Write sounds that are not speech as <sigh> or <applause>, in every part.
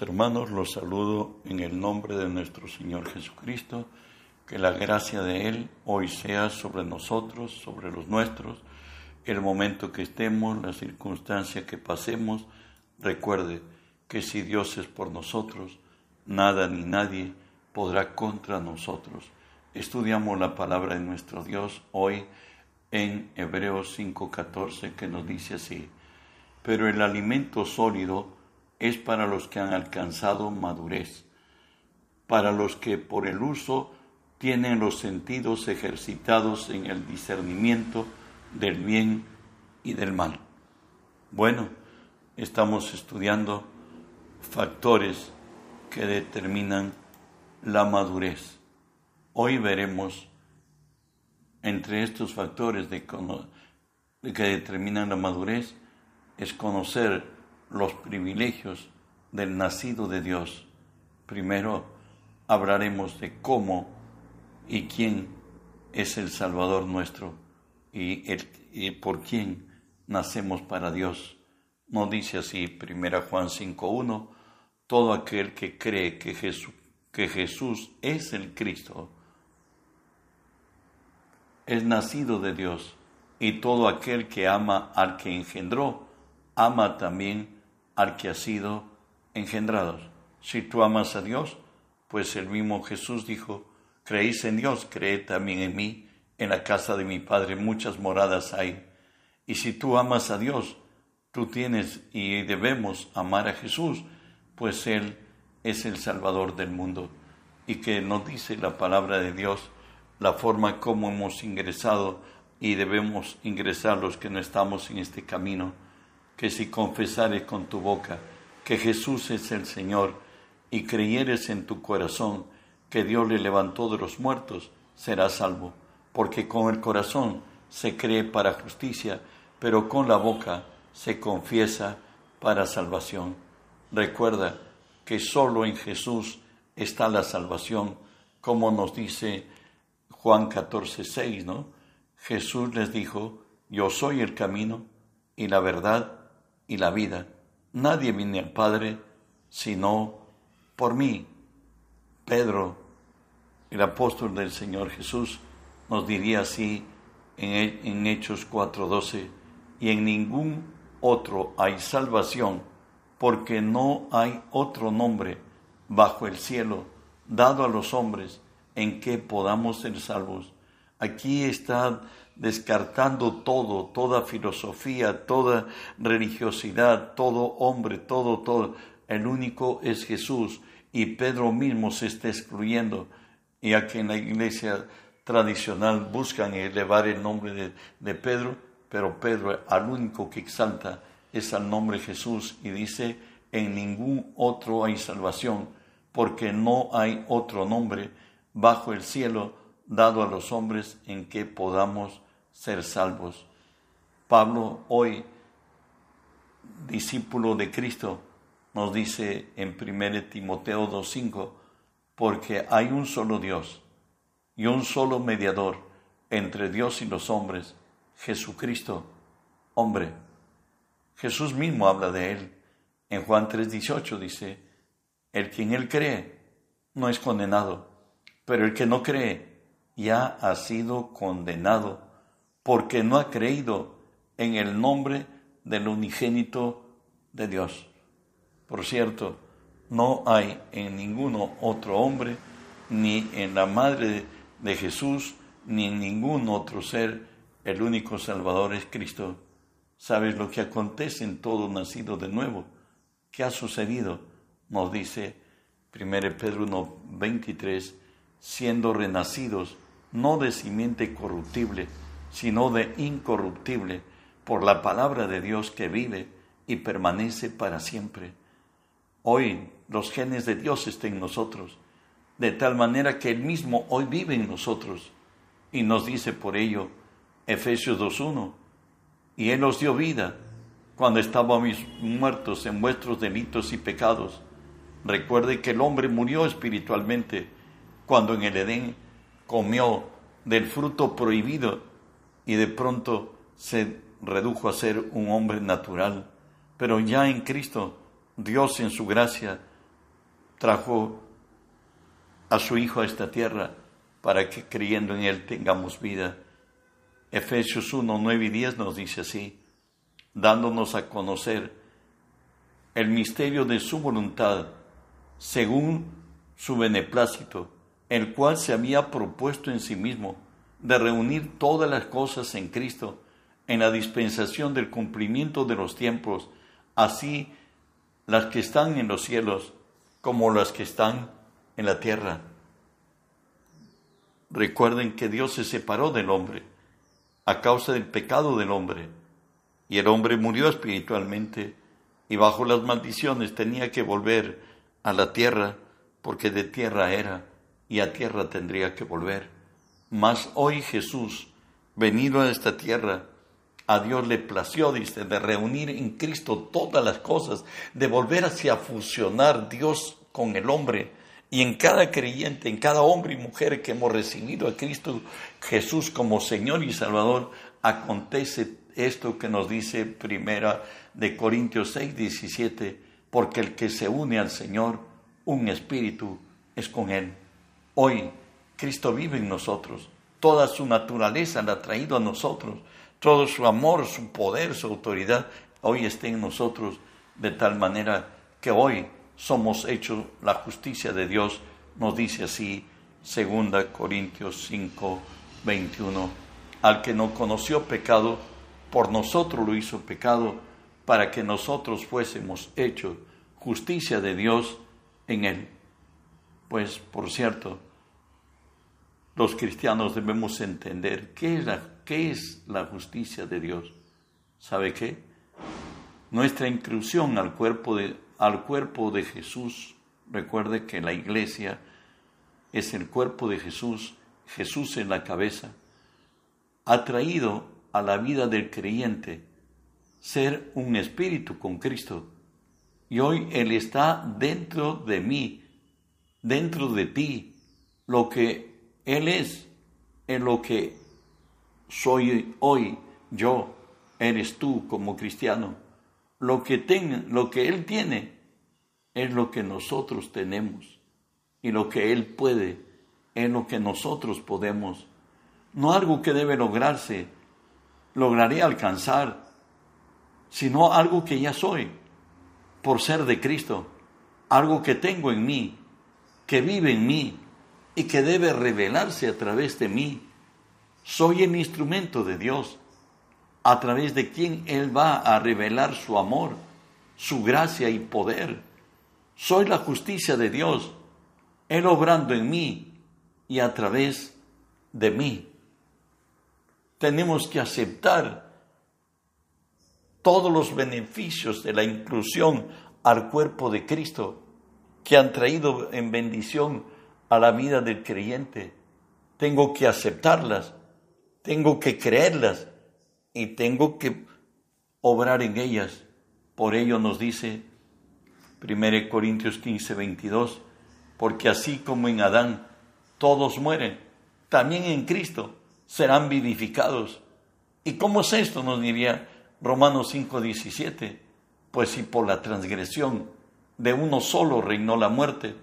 Hermanos, los saludo en el nombre de nuestro Señor Jesucristo, que la gracia de Él hoy sea sobre nosotros, sobre los nuestros, el momento que estemos, la circunstancia que pasemos, recuerde que si Dios es por nosotros, nada ni nadie podrá contra nosotros. Estudiamos la palabra de nuestro Dios hoy en Hebreos 5:14 que nos dice así, pero el alimento sólido es para los que han alcanzado madurez, para los que por el uso tienen los sentidos ejercitados en el discernimiento del bien y del mal. Bueno, estamos estudiando factores que determinan la madurez. Hoy veremos entre estos factores de que determinan la madurez es conocer los privilegios del nacido de Dios. Primero hablaremos de cómo y quién es el Salvador nuestro y, por quién nacemos para Dios. No dice así, primera Juan 5.1, todo aquel que cree que Jesús, que Jesús es el Cristo, es nacido de Dios, y todo aquel que ama al que engendró, ama también al que ha sido engendrados. Si tú amas a Dios, pues el mismo Jesús dijo, creéis en Dios, creed también en mí, en la casa de mi Padre muchas moradas hay. Y si tú amas a Dios, tú tienes y debemos amar a Jesús, pues Él es el Salvador del mundo. Y que nos dice la palabra de Dios, la forma como hemos ingresado y debemos ingresar los que no estamos en este camino que si confesares con tu boca que Jesús es el Señor y creyeres en tu corazón que Dios le levantó de los muertos, serás salvo, porque con el corazón se cree para justicia, pero con la boca se confiesa para salvación. Recuerda que solo en Jesús está la salvación, como nos dice Juan 14, 6, ¿no? Jesús les dijo, yo soy el camino y la verdad y la vida. Nadie viene al Padre sino por mí. Pedro, el apóstol del Señor Jesús, nos diría así en, en Hechos 4:12, y en ningún otro hay salvación, porque no hay otro nombre bajo el cielo dado a los hombres en que podamos ser salvos. Aquí está descartando todo, toda filosofía, toda religiosidad, todo hombre, todo, todo. El único es Jesús y Pedro mismo se está excluyendo. Y aquí en la iglesia tradicional buscan elevar el nombre de, de Pedro, pero Pedro al único que exalta es al nombre Jesús y dice, en ningún otro hay salvación, porque no hay otro nombre bajo el cielo dado a los hombres en que podamos ser salvos. Pablo, hoy discípulo de Cristo, nos dice en 1 Timoteo 2.5, porque hay un solo Dios y un solo mediador entre Dios y los hombres, Jesucristo, hombre. Jesús mismo habla de él. En Juan 3.18 dice, el que en él cree no es condenado, pero el que no cree ya ha sido condenado porque no ha creído en el nombre del unigénito de Dios. Por cierto, no hay en ninguno otro hombre, ni en la madre de Jesús, ni en ningún otro ser, el único Salvador es Cristo. ¿Sabes lo que acontece en todo nacido de nuevo? ¿Qué ha sucedido? Nos dice 1 Pedro 1.23, siendo renacidos, no de simiente corruptible, sino de incorruptible, por la palabra de Dios que vive y permanece para siempre. Hoy los genes de Dios están en nosotros, de tal manera que Él mismo hoy vive en nosotros. Y nos dice por ello Efesios 2.1, y Él os dio vida cuando estábamos muertos en vuestros delitos y pecados. Recuerde que el hombre murió espiritualmente cuando en el Edén comió del fruto prohibido y de pronto se redujo a ser un hombre natural. Pero ya en Cristo, Dios en su gracia trajo a su Hijo a esta tierra para que creyendo en Él tengamos vida. Efesios 1, 9 y 10 nos dice así, dándonos a conocer el misterio de su voluntad, según su beneplácito, el cual se había propuesto en sí mismo de reunir todas las cosas en Cristo, en la dispensación del cumplimiento de los tiempos, así las que están en los cielos como las que están en la tierra. Recuerden que Dios se separó del hombre a causa del pecado del hombre, y el hombre murió espiritualmente, y bajo las maldiciones tenía que volver a la tierra, porque de tierra era, y a tierra tendría que volver. Mas hoy Jesús, venido a esta tierra, a Dios le plació, dice, de reunir en Cristo todas las cosas, de volver hacia fusionar Dios con el hombre. Y en cada creyente, en cada hombre y mujer que hemos recibido a Cristo Jesús como Señor y Salvador, acontece esto que nos dice primera de Corintios 6, 17, porque el que se une al Señor, un espíritu es con él. Hoy Cristo vive en nosotros. Toda su naturaleza la ha traído a nosotros. Todo su amor, su poder, su autoridad, hoy está en nosotros de tal manera que hoy somos hechos la justicia de Dios, nos dice así 2 Corintios 5, 21. Al que no conoció pecado, por nosotros lo hizo pecado, para que nosotros fuésemos hechos justicia de Dios en él. Pues, por cierto, los cristianos debemos entender qué es la, qué es la justicia de Dios. ¿Sabe qué? Nuestra inclusión al cuerpo, de, al cuerpo de Jesús. Recuerde que la iglesia es el cuerpo de Jesús, Jesús en la cabeza. Ha traído a la vida del creyente ser un espíritu con Cristo. Y hoy Él está dentro de mí, dentro de ti. Lo que él es en lo que soy hoy yo, eres tú como cristiano. Lo que, lo que Él tiene es lo que nosotros tenemos y lo que Él puede es lo que nosotros podemos. No algo que debe lograrse, lograré alcanzar, sino algo que ya soy por ser de Cristo, algo que tengo en mí, que vive en mí, y que debe revelarse a través de mí. Soy el instrumento de Dios, a través de quien Él va a revelar su amor, su gracia y poder. Soy la justicia de Dios, Él obrando en mí y a través de mí. Tenemos que aceptar todos los beneficios de la inclusión al cuerpo de Cristo que han traído en bendición a la vida del creyente. Tengo que aceptarlas, tengo que creerlas y tengo que obrar en ellas. Por ello nos dice 1 Corintios 15, 22, porque así como en Adán todos mueren, también en Cristo serán vivificados. ¿Y cómo es esto? Nos diría Romanos 5, 17. Pues si por la transgresión de uno solo reinó la muerte,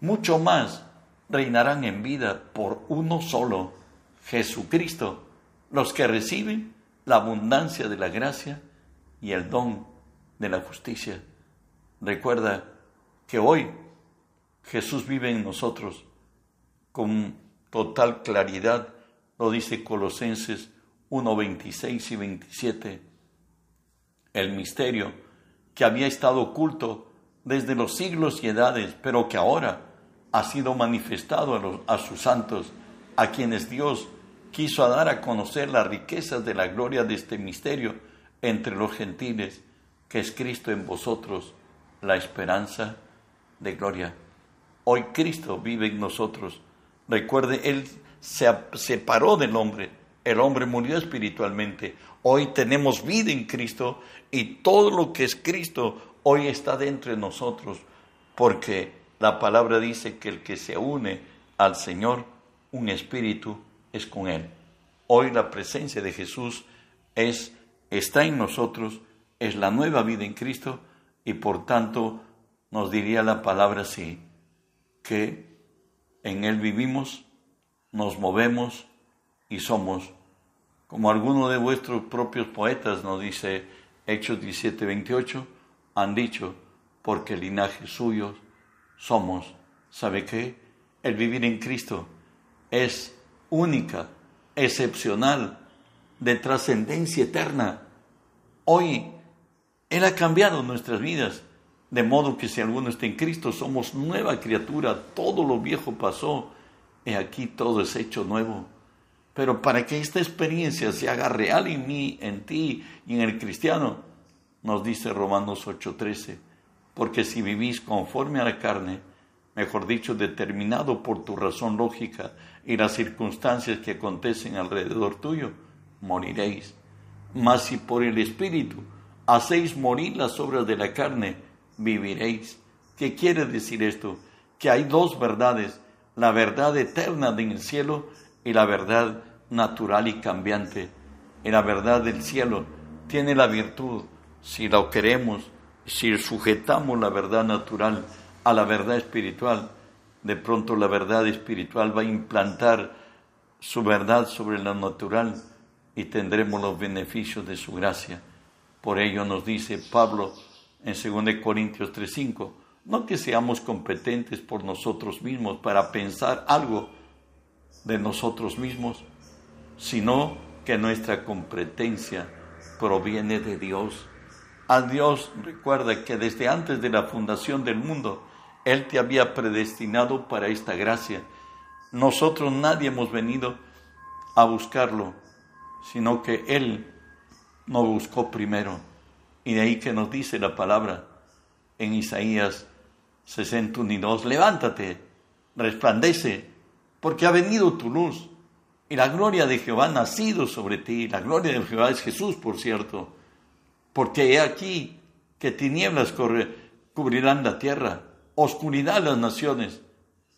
mucho más reinarán en vida por uno solo, Jesucristo, los que reciben la abundancia de la gracia y el don de la justicia. Recuerda que hoy Jesús vive en nosotros con total claridad, lo dice Colosenses 1, 26 y 27. El misterio que había estado oculto desde los siglos y edades, pero que ahora ha sido manifestado a, sus santos, a quienes Dios quiso dar a conocer las riquezas de la gloria de este misterio entre los gentiles, que es Cristo en vosotros, la esperanza de gloria. Hoy Cristo vive en nosotros. Recuerde, Él se separó del hombre, el hombre murió espiritualmente. Hoy tenemos vida en Cristo y todo lo que es Cristo hoy está dentro de nosotros, porque la palabra dice que el que se une al Señor, un espíritu, es con Él. Hoy la presencia de Jesús es, está en nosotros, es la nueva vida en Cristo y por tanto nos diría la palabra así, que en Él vivimos, nos movemos y somos. Como alguno de vuestros propios poetas nos dice Hechos 17, 28, han dicho, porque linaje suyo somos. ¿Sabe qué? El vivir en Cristo es única, excepcional, de trascendencia eterna. Hoy Él ha cambiado nuestras vidas, de modo que si alguno está en Cristo, somos nueva criatura, todo lo viejo pasó, y aquí todo es hecho nuevo. Pero para que esta experiencia se haga real en mí, en ti y en el cristiano, nos dice Romanos 8:13, porque si vivís conforme a la carne, mejor dicho, determinado por tu razón lógica y las circunstancias que acontecen alrededor tuyo, moriréis. Mas si por el Espíritu hacéis morir las obras de la carne, viviréis. ¿Qué quiere decir esto? Que hay dos verdades, la verdad eterna en el cielo y la verdad natural y cambiante. Y la verdad del cielo tiene la virtud, si lo queremos, si sujetamos la verdad natural a la verdad espiritual, de pronto la verdad espiritual va a implantar su verdad sobre la natural y tendremos los beneficios de su gracia. Por ello nos dice Pablo en 2 Corintios 3:5, no que seamos competentes por nosotros mismos para pensar algo de nosotros mismos, sino que nuestra competencia proviene de Dios. A Dios recuerda que desde antes de la fundación del mundo, Él te había predestinado para esta gracia. Nosotros nadie hemos venido a buscarlo, sino que Él nos buscó primero. Y de ahí que nos dice la palabra en Isaías 61 y 2, levántate, resplandece, porque ha venido tu luz y la gloria de Jehová ha nacido sobre ti. La gloria de Jehová es Jesús, por cierto, porque he aquí que tinieblas cubrirán la tierra, oscuridad las naciones,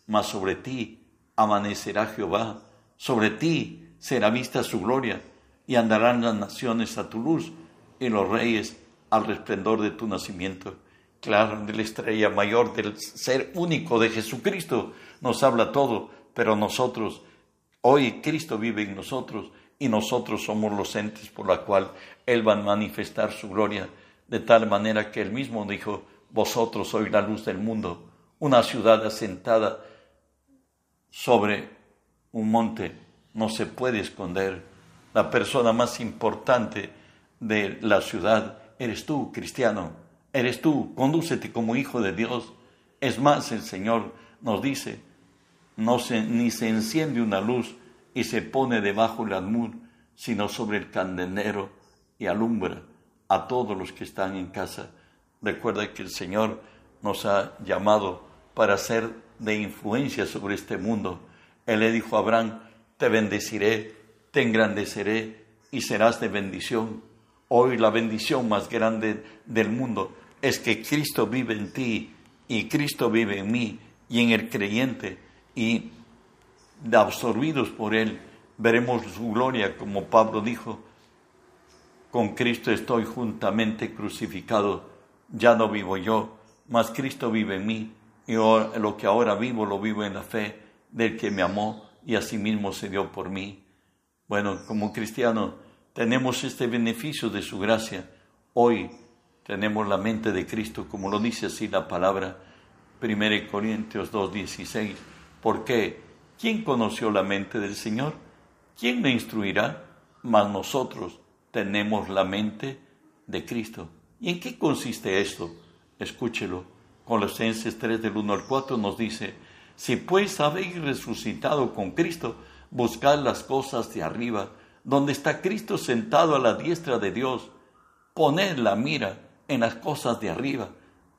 mas sobre ti amanecerá Jehová, sobre ti será vista su gloria, y andarán las naciones a tu luz y los reyes al resplendor de tu nacimiento. Claro, de la estrella mayor del ser único de Jesucristo nos habla todo, pero nosotros, hoy Cristo vive en nosotros y nosotros somos los entes por la cual Él va a manifestar su gloria, de tal manera que Él mismo dijo, vosotros sois la luz del mundo, una ciudad asentada sobre un monte, no se puede esconder. La persona más importante de la ciudad eres tú, cristiano, eres tú, condúcete como hijo de Dios. Es más, el Señor nos dice, no se, ni se enciende una luz y se pone debajo del almud, sino sobre el candelero y alumbra a todos los que están en casa. Recuerda que el Señor nos ha llamado para ser de influencia sobre este mundo. Él le dijo a Abraham, te bendeciré, te engrandeceré y serás de bendición. Hoy la bendición más grande del mundo es que Cristo vive en ti y Cristo vive en mí y en el creyente y absorbidos por Él veremos su gloria como Pablo dijo, con Cristo estoy juntamente crucificado, ya no vivo yo, mas Cristo vive en mí y lo que ahora vivo lo vivo en la fe del que me amó y asimismo se dio por mí. Bueno, como cristiano, tenemos este beneficio de su gracia. Hoy tenemos la mente de Cristo, como lo dice así la palabra 1 Corintios 2.16. ¿Por qué? ¿Quién conoció la mente del Señor? ¿Quién me instruirá? Mas nosotros tenemos la mente de Cristo. ¿Y en qué consiste esto? Escúchelo. Colosenses 3 del 1 al 4 nos dice, si pues habéis resucitado con Cristo, buscad las cosas de arriba donde está Cristo sentado a la diestra de Dios, poned la mira en las cosas de arriba,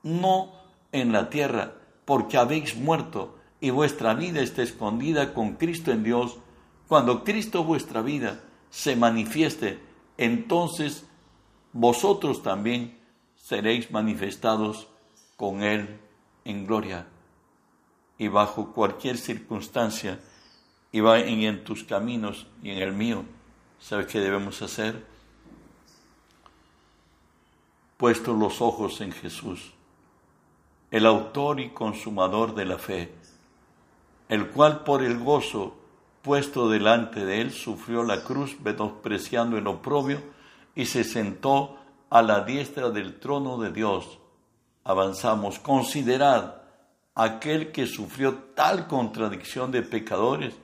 no en la tierra, porque habéis muerto y vuestra vida está escondida con Cristo en Dios. Cuando Cristo vuestra vida se manifieste, entonces vosotros también seréis manifestados con Él en gloria. Y bajo cualquier circunstancia, y va en tus caminos y en el mío, ¿Sabe qué debemos hacer? Puestos los ojos en Jesús, el autor y consumador de la fe, el cual por el gozo puesto delante de él sufrió la cruz, menospreciando el oprobio, y se sentó a la diestra del trono de Dios. Avanzamos, considerad aquel que sufrió tal contradicción de pecadores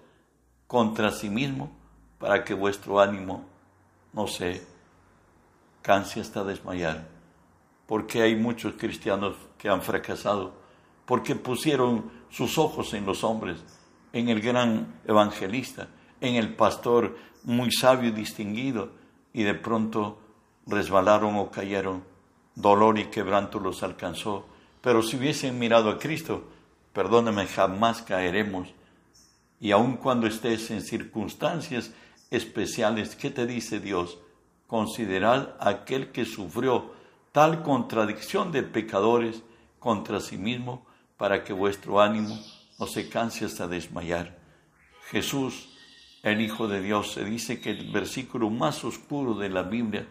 contra sí mismo, para que vuestro ánimo no se canse hasta desmayar. Porque hay muchos cristianos que han fracasado, porque pusieron sus ojos en los hombres, en el gran evangelista, en el pastor muy sabio y distinguido, y de pronto resbalaron o cayeron, dolor y quebranto los alcanzó. Pero si hubiesen mirado a Cristo, perdóname, jamás caeremos. Y aun cuando estés en circunstancias especiales, ¿qué te dice Dios? Considerad aquel que sufrió tal contradicción de pecadores contra sí mismo para que vuestro ánimo no se canse hasta desmayar. Jesús, el Hijo de Dios, se dice que el versículo más oscuro de la Biblia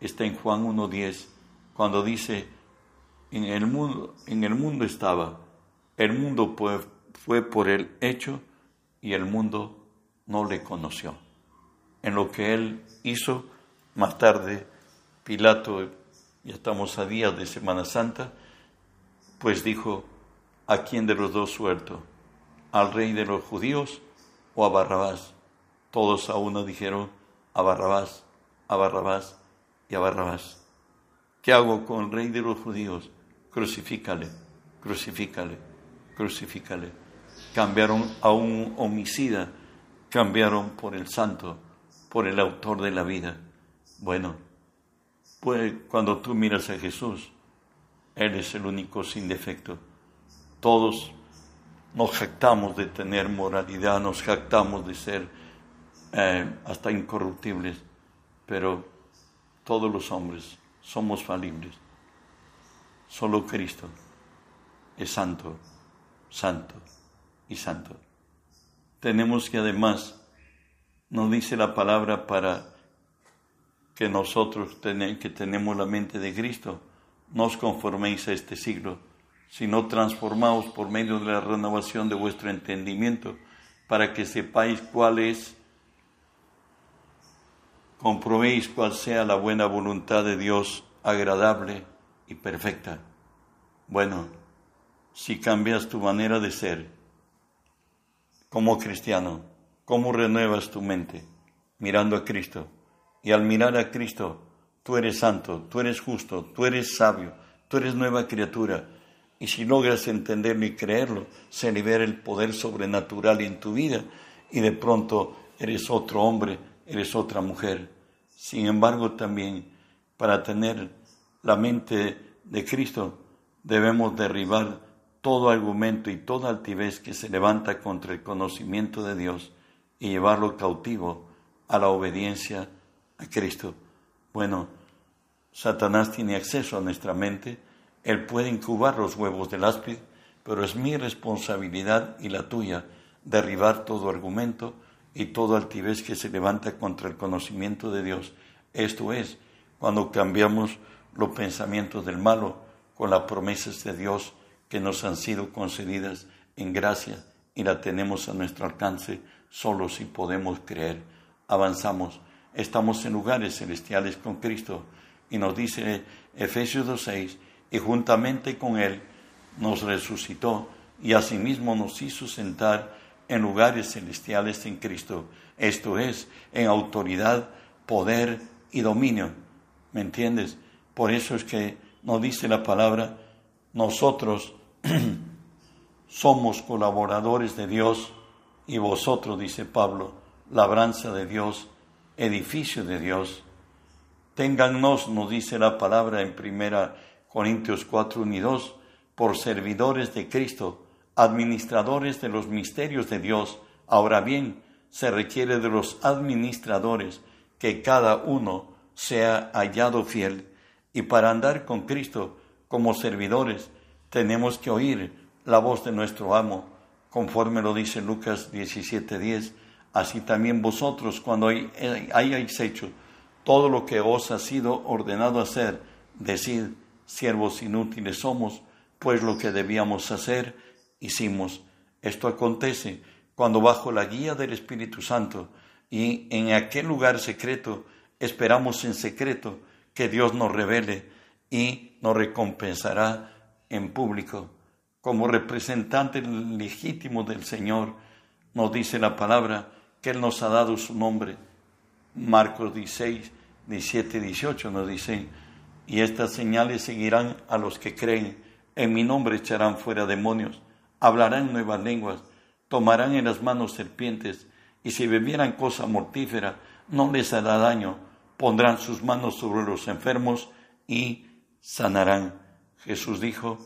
está en Juan 1.10, cuando dice, en el mundo, en el mundo estaba, el mundo fue por él hecho y el mundo no le conoció. En lo que él hizo, más tarde, Pilato, ya estamos a días de Semana Santa, pues dijo, ¿a quién de los dos suelto? ¿Al rey de los judíos o a Barrabás? Todos a uno dijeron, a Barrabás, a Barrabás y a Barrabás. ¿Qué hago con el rey de los judíos? Crucifícale, crucifícale, crucifícale. Cambiaron a un homicida, cambiaron por el santo, por el autor de la vida. Bueno, pues cuando tú miras a Jesús, Él es el único sin defecto. Todos nos jactamos de tener moralidad, nos jactamos de ser eh, hasta incorruptibles, pero todos los hombres somos falibles. Solo Cristo es santo, santo y santo. Tenemos que además, nos dice la palabra para que nosotros que tenemos la mente de Cristo, no os conforméis a este siglo, sino transformaos por medio de la renovación de vuestro entendimiento, para que sepáis cuál es comprobéis cuál sea la buena voluntad de Dios, agradable y perfecta. Bueno, si cambias tu manera de ser como cristiano, ¿cómo renuevas tu mente? Mirando a Cristo. Y al mirar a Cristo, tú eres santo, tú eres justo, tú eres sabio, tú eres nueva criatura. Y si logras entenderlo y creerlo, se libera el poder sobrenatural en tu vida y de pronto eres otro hombre, eres otra mujer. Sin embargo, también para tener la mente de Cristo debemos derribar todo argumento y toda altivez que se levanta contra el conocimiento de Dios y llevarlo cautivo a la obediencia a Cristo. Bueno, Satanás tiene acceso a nuestra mente, él puede incubar los huevos del áspid, pero es mi responsabilidad y la tuya derribar todo argumento y todo altivez que se levanta contra el conocimiento de Dios. Esto es, cuando cambiamos los pensamientos del malo con las promesas de Dios que nos han sido concedidas en gracia y la tenemos a nuestro alcance solo si podemos creer. Avanzamos, estamos en lugares celestiales con Cristo y nos dice Efesios 2.6, y juntamente con Él nos resucitó y asimismo nos hizo sentar en lugares celestiales en Cristo, esto es, en autoridad, poder y dominio. ¿Me entiendes? Por eso es que nos dice la palabra, nosotros <clears throat> somos colaboradores de Dios y vosotros, dice Pablo, labranza de Dios, edificio de Dios. Téngannos, nos dice la palabra en primera Corintios 4, 1 y 2, por servidores de Cristo administradores de los misterios de Dios. Ahora bien, se requiere de los administradores que cada uno sea hallado fiel. Y para andar con Cristo como servidores, tenemos que oír la voz de nuestro amo, conforme lo dice Lucas 17:10. Así también vosotros, cuando hayáis hecho todo lo que os ha sido ordenado hacer, decid, siervos inútiles somos, pues lo que debíamos hacer, hicimos. Esto acontece cuando bajo la guía del Espíritu Santo y en aquel lugar secreto esperamos en secreto que Dios nos revele y nos recompensará en público. Como representante legítimo del Señor, nos dice la palabra que Él nos ha dado su nombre. Marcos 16, 17, 18 nos dice, y estas señales seguirán a los que creen. En mi nombre echarán fuera demonios, hablarán nuevas lenguas, tomarán en las manos serpientes, y si bebieran cosa mortífera, no les hará daño, pondrán sus manos sobre los enfermos y sanarán. Jesús dijo,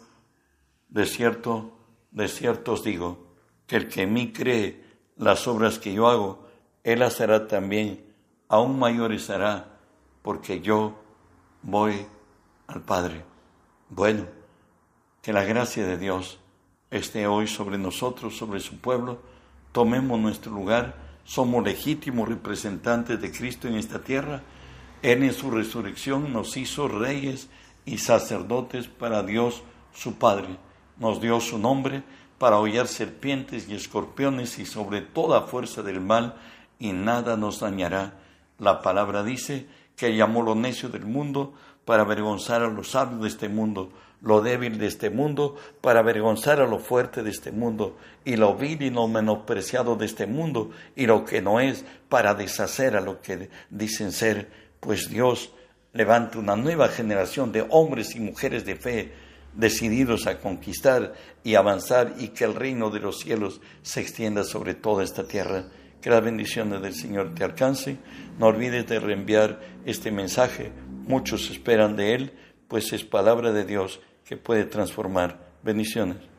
de cierto, de cierto os digo, que el que en mí cree las obras que yo hago, él las hará también, aún mayores hará, porque yo voy al Padre. Bueno, que la gracia de Dios esté hoy sobre nosotros, sobre su pueblo, tomemos nuestro lugar, somos legítimos representantes de Cristo en esta tierra, Él en su resurrección nos hizo reyes y sacerdotes para Dios su Padre, nos dio su nombre para hollar serpientes y escorpiones y sobre toda fuerza del mal, y nada nos dañará. La palabra dice que llamó lo necio del mundo para avergonzar a los sabios de este mundo, lo débil de este mundo para avergonzar a lo fuerte de este mundo, y lo vil y lo menospreciado de este mundo, y lo que no es para deshacer a lo que dicen ser, pues Dios levanta una nueva generación de hombres y mujeres de fe, decididos a conquistar y avanzar y que el reino de los cielos se extienda sobre toda esta tierra. Que las bendiciones del Señor te alcance. No olvides de reenviar este mensaje. Muchos esperan de él, pues es palabra de Dios que puede transformar. Bendiciones.